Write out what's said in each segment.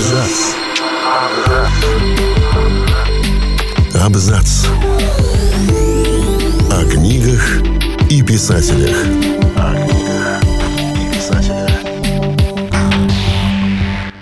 Абзац. Абзац. О книгах и писателях. О книгах и писателях.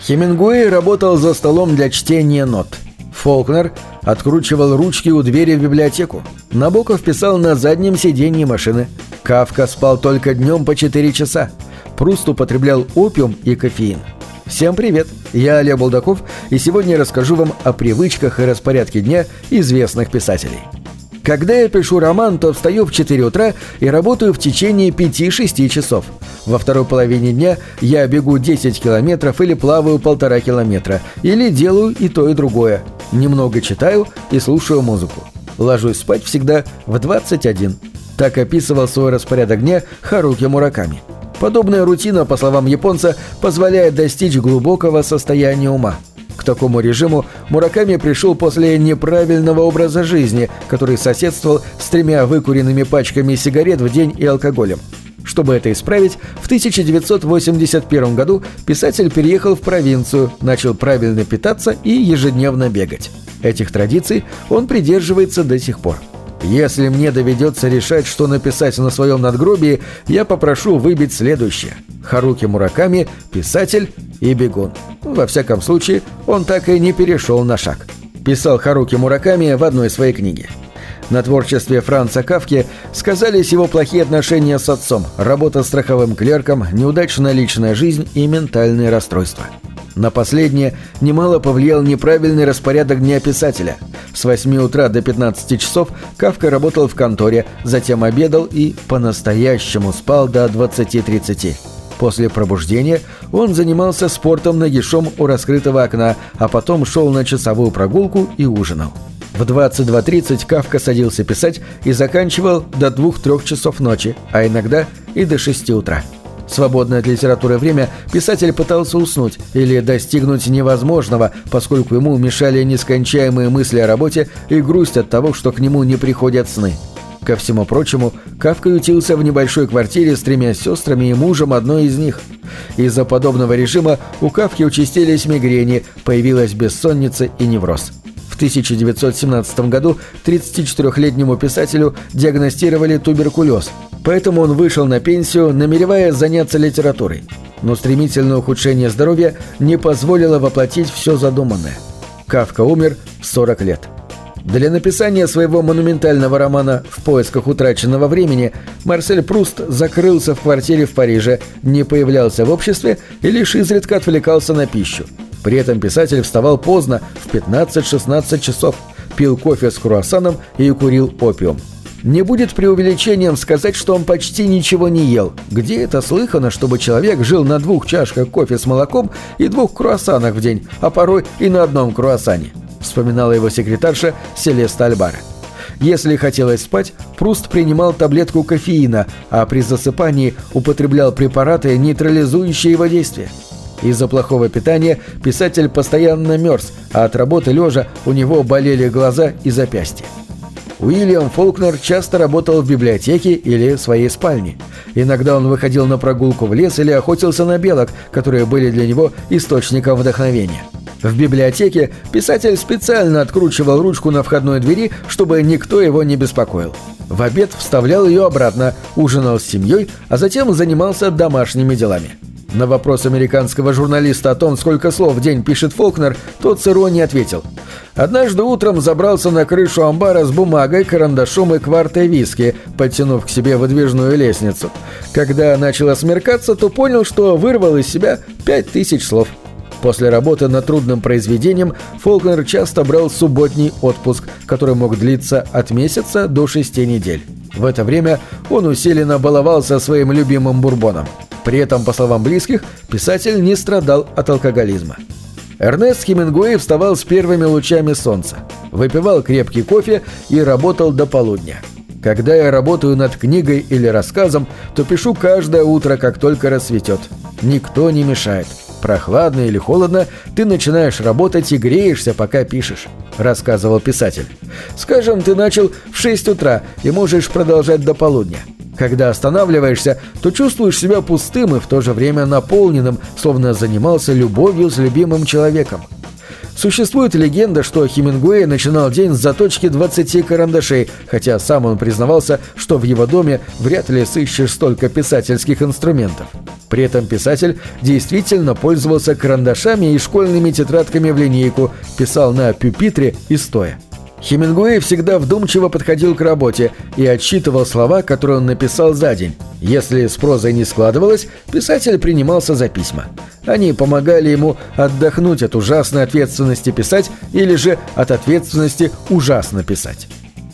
Хемингуэй работал за столом для чтения нот. Фолкнер откручивал ручки у двери в библиотеку. Набоков писал на заднем сиденье машины. Кавка спал только днем по 4 часа. Пруст употреблял опиум и кофеин. Всем привет! Я Олег Булдаков, и сегодня я расскажу вам о привычках и распорядке дня известных писателей. Когда я пишу роман, то встаю в 4 утра и работаю в течение 5-6 часов. Во второй половине дня я бегу 10 километров или плаваю полтора километра, или делаю и то, и другое. Немного читаю и слушаю музыку. Ложусь спать всегда в 21. Так описывал свой распорядок дня Харуки Мураками. Подобная рутина, по словам японца, позволяет достичь глубокого состояния ума. К такому режиму Мураками пришел после неправильного образа жизни, который соседствовал с тремя выкуренными пачками сигарет в день и алкоголем. Чтобы это исправить, в 1981 году писатель переехал в провинцию, начал правильно питаться и ежедневно бегать. Этих традиций он придерживается до сих пор. Если мне доведется решать, что написать на своем надгробии, я попрошу выбить следующее. Харуки Мураками, писатель и бегун. Во всяком случае, он так и не перешел на шаг. Писал Харуки Мураками в одной своей книге. На творчестве Франца Кавки сказались его плохие отношения с отцом, работа страховым клерком, неудачная личная жизнь и ментальные расстройства. На последнее немало повлиял неправильный распорядок дня писателя. С 8 утра до 15 часов Кавка работал в конторе, затем обедал и по-настоящему спал до 20.30. После пробуждения он занимался спортом нагишом у раскрытого окна, а потом шел на часовую прогулку и ужинал. В 22.30 Кавка садился писать и заканчивал до 2-3 часов ночи, а иногда и до 6 утра. Свободное от литературы время писатель пытался уснуть или достигнуть невозможного, поскольку ему мешали нескончаемые мысли о работе и грусть от того, что к нему не приходят сны. Ко всему прочему, Кавка ютился в небольшой квартире с тремя сестрами и мужем одной из них. Из-за подобного режима у Кавки участились мигрени, появилась бессонница и невроз. В 1917 году 34-летнему писателю диагностировали туберкулез, поэтому он вышел на пенсию, намереваясь заняться литературой. Но стремительное ухудшение здоровья не позволило воплотить все задуманное. Кавка умер в 40 лет. Для написания своего монументального романа «В поисках утраченного времени» Марсель Пруст закрылся в квартире в Париже, не появлялся в обществе и лишь изредка отвлекался на пищу. При этом писатель вставал поздно, в 15-16 часов, пил кофе с круассаном и курил опиум. Не будет преувеличением сказать, что он почти ничего не ел. Где это слыхано, чтобы человек жил на двух чашках кофе с молоком и двух круассанах в день, а порой и на одном круассане? Вспоминала его секретарша Селеста Альбара. Если хотелось спать, Пруст принимал таблетку кофеина, а при засыпании употреблял препараты, нейтрализующие его действие. Из-за плохого питания писатель постоянно мерз, а от работы лежа у него болели глаза и запястья. Уильям Фолкнер часто работал в библиотеке или в своей спальне. Иногда он выходил на прогулку в лес или охотился на белок, которые были для него источником вдохновения. В библиотеке писатель специально откручивал ручку на входной двери, чтобы никто его не беспокоил. В обед вставлял ее обратно, ужинал с семьей, а затем занимался домашними делами. На вопрос американского журналиста о том, сколько слов в день пишет Фолкнер, тот с иронией ответил. «Однажды утром забрался на крышу амбара с бумагой, карандашом и квартой виски, подтянув к себе выдвижную лестницу. Когда начало смеркаться, то понял, что вырвал из себя пять тысяч слов». После работы над трудным произведением Фолкнер часто брал субботний отпуск, который мог длиться от месяца до шести недель. В это время он усиленно баловался своим любимым бурбоном. При этом, по словам близких, писатель не страдал от алкоголизма. Эрнест Хемингуэй вставал с первыми лучами солнца, выпивал крепкий кофе и работал до полудня. Когда я работаю над книгой или рассказом, то пишу каждое утро, как только рассветет. Никто не мешает. Прохладно или холодно, ты начинаешь работать и греешься, пока пишешь», — рассказывал писатель. «Скажем, ты начал в 6 утра и можешь продолжать до полудня. Когда останавливаешься, то чувствуешь себя пустым и в то же время наполненным, словно занимался любовью с любимым человеком. Существует легенда, что Хемингуэй начинал день с заточки 20 карандашей, хотя сам он признавался, что в его доме вряд ли сыщешь столько писательских инструментов. При этом писатель действительно пользовался карандашами и школьными тетрадками в линейку, писал на пюпитре и стоя. Хемингуэй всегда вдумчиво подходил к работе и отсчитывал слова, которые он написал за день. Если с прозой не складывалось, писатель принимался за письма. Они помогали ему отдохнуть от ужасной ответственности писать или же от ответственности ужасно писать.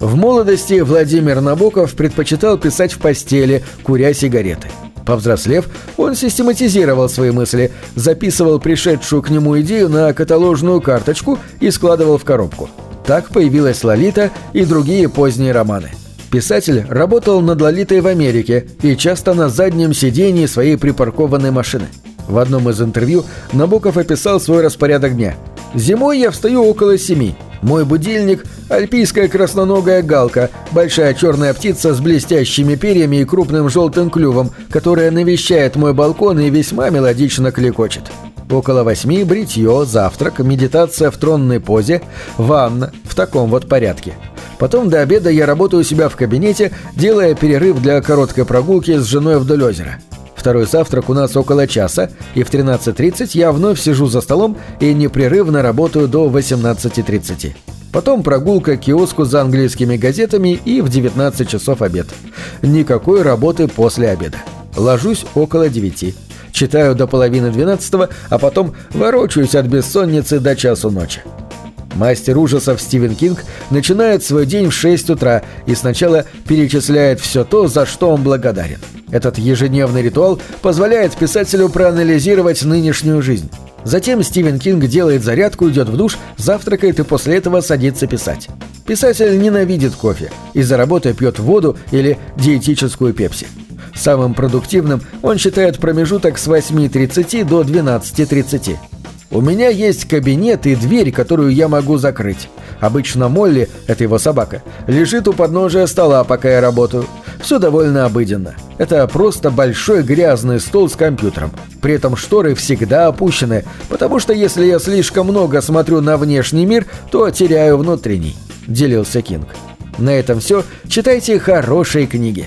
В молодости Владимир Набоков предпочитал писать в постели, куря сигареты. Повзрослев, он систематизировал свои мысли, записывал пришедшую к нему идею на каталожную карточку и складывал в коробку – так появилась «Лолита» и другие поздние романы. Писатель работал над «Лолитой» в Америке и часто на заднем сидении своей припаркованной машины. В одном из интервью Набоков описал свой распорядок дня. «Зимой я встаю около семи. Мой будильник – альпийская красноногая галка, большая черная птица с блестящими перьями и крупным желтым клювом, которая навещает мой балкон и весьма мелодично кликочет. Около восьми бритье, завтрак, медитация в тронной позе, ванна, в таком вот порядке. Потом до обеда я работаю у себя в кабинете, делая перерыв для короткой прогулки с женой вдоль озера. Второй завтрак у нас около часа, и в 13.30 я вновь сижу за столом и непрерывно работаю до 18.30. Потом прогулка к киоску за английскими газетами и в 19 часов обед. Никакой работы после обеда. Ложусь около 9 читаю до половины двенадцатого, а потом ворочаюсь от бессонницы до часу ночи. Мастер ужасов Стивен Кинг начинает свой день в 6 утра и сначала перечисляет все то, за что он благодарен. Этот ежедневный ритуал позволяет писателю проанализировать нынешнюю жизнь. Затем Стивен Кинг делает зарядку, идет в душ, завтракает и после этого садится писать. Писатель ненавидит кофе и за работой пьет воду или диетическую пепси. Самым продуктивным он считает промежуток с 8.30 до 12.30. У меня есть кабинет и дверь, которую я могу закрыть. Обычно Молли, это его собака, лежит у подножия стола, пока я работаю. Все довольно обыденно. Это просто большой грязный стол с компьютером. При этом шторы всегда опущены, потому что если я слишком много смотрю на внешний мир, то теряю внутренний», — делился Кинг. На этом все. Читайте хорошие книги.